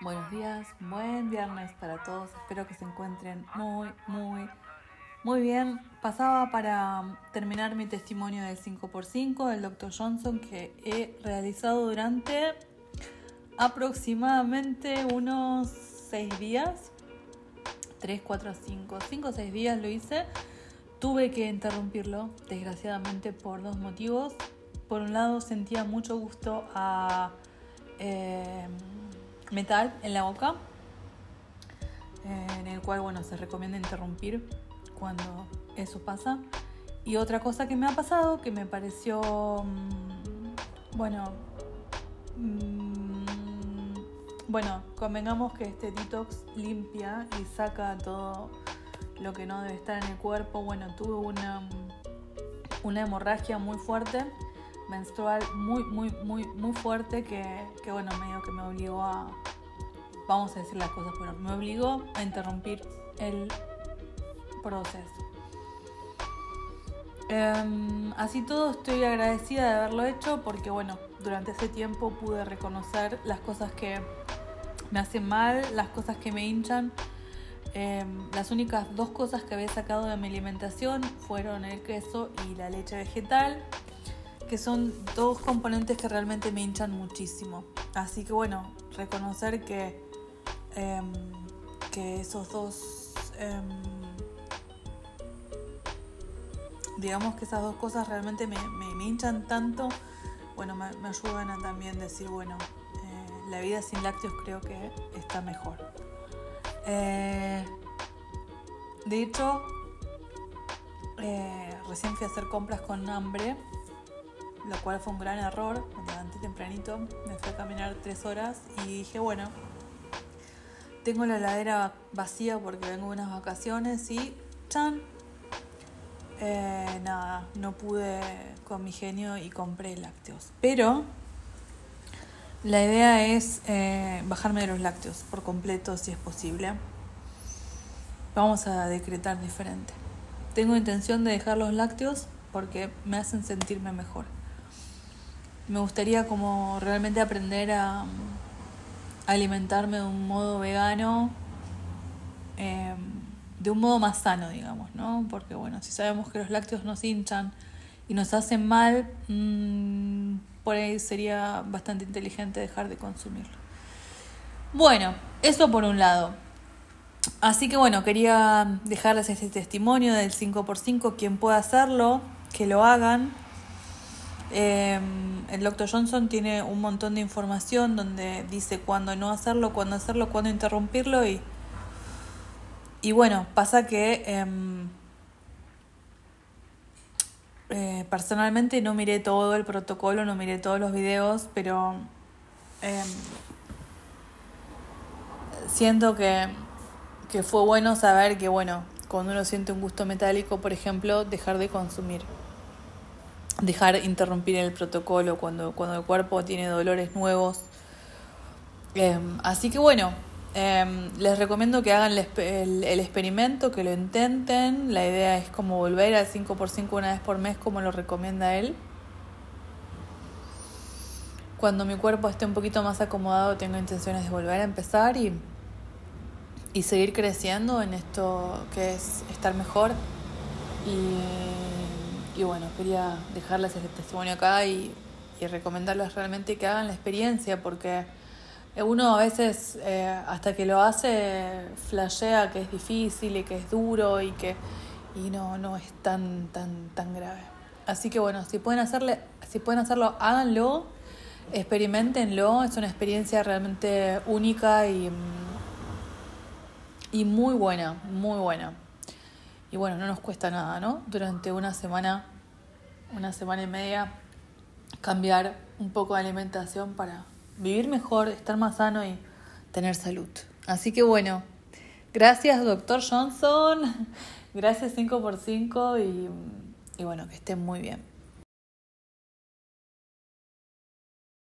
Buenos días, buen viernes para todos. Espero que se encuentren muy, muy, muy bien. Pasaba para terminar mi testimonio del 5x5 del Dr. Johnson que he realizado durante aproximadamente unos 6 días. 3, 4, 5, 5 o 6 días lo hice. Tuve que interrumpirlo, desgraciadamente, por dos motivos. Por un lado, sentía mucho gusto a... Eh, metal en la boca, en el cual bueno, se recomienda interrumpir cuando eso pasa. Y otra cosa que me ha pasado, que me pareció, mm, bueno, mm, bueno, convengamos que este detox limpia y saca todo lo que no debe estar en el cuerpo. Bueno, tuve una, una hemorragia muy fuerte menstrual muy, muy, muy, muy fuerte que, que bueno, medio que me obligó a, vamos a decir las cosas, pero me obligó a interrumpir el proceso. Em, así todo estoy agradecida de haberlo hecho porque bueno, durante ese tiempo pude reconocer las cosas que me hacen mal, las cosas que me hinchan. Em, las únicas dos cosas que había sacado de mi alimentación fueron el queso y la leche vegetal que son dos componentes que realmente me hinchan muchísimo. Así que bueno, reconocer que, em, que esos dos, em, digamos que esas dos cosas realmente me, hinchan tanto, bueno, me, ayudan a también decir, bueno, eh, la vida sin lácteos creo que está mejor. Eh, de hecho, eh, recién fui a hacer compras con hambre lo cual fue un gran error. Me levanté tempranito, me fui a caminar tres horas y dije, bueno, tengo la heladera vacía porque vengo de unas vacaciones y ¡chan! Eh, nada, no pude con mi genio y compré lácteos. Pero la idea es eh, bajarme de los lácteos por completo si es posible. Vamos a decretar diferente. Tengo intención de dejar los lácteos porque me hacen sentirme mejor me gustaría como realmente aprender a, alimentarme de un modo vegano, em, de un modo más sano, digamos, ¿no? Porque bueno, si sabemos que los lácteos nos hinchan y nos hacen mal, mm, por ahí sería bastante inteligente dejar de consumirlo. Bueno, eso por un lado. Así que bueno, quería dejarles este testimonio del 5x5, quien pueda hacerlo, que lo hagan. Em, el Dr. Johnson tiene un montón de información donde dice cuándo no hacerlo, cuándo hacerlo, cuándo interrumpirlo y, y bueno, pasa que em, eh, personalmente no miré todo el protocolo, no miré todos los videos, pero em, siento que, que fue bueno saber que bueno, cuando uno siente un gusto metálico, por ejemplo, dejar de consumir dejar interrumpir el protocolo cuando, cuando el cuerpo tiene dolores nuevos. Em, así que bueno, em, les recomiendo que hagan el, experimento, que lo intenten. La idea es como volver al 5x5 una vez por mes, como lo recomienda él. Cuando mi cuerpo esté un poquito más acomodado, tengo intenciones de volver a empezar y, y seguir creciendo en esto que es estar mejor. Y bueno, quería dejarles este testimonio acá y, recomendarles realmente que hagan la experiencia porque uno a veces eh, hasta que lo hace flashea que es difícil y que es duro y que y no, no es tan, tan, tan grave. Así que bueno, si pueden hacerle, si pueden hacerlo, háganlo, experimentenlo, es una experiencia realmente única y, y muy buena, muy buena. Y bueno, no nos cuesta nada, ¿no? Durante una semana, una semana y media, cambiar un poco de alimentación para vivir mejor, estar más sano y tener salud. Así que bueno, gracias doctor Johnson, gracias 5x5 y, y bueno, que estén muy bien.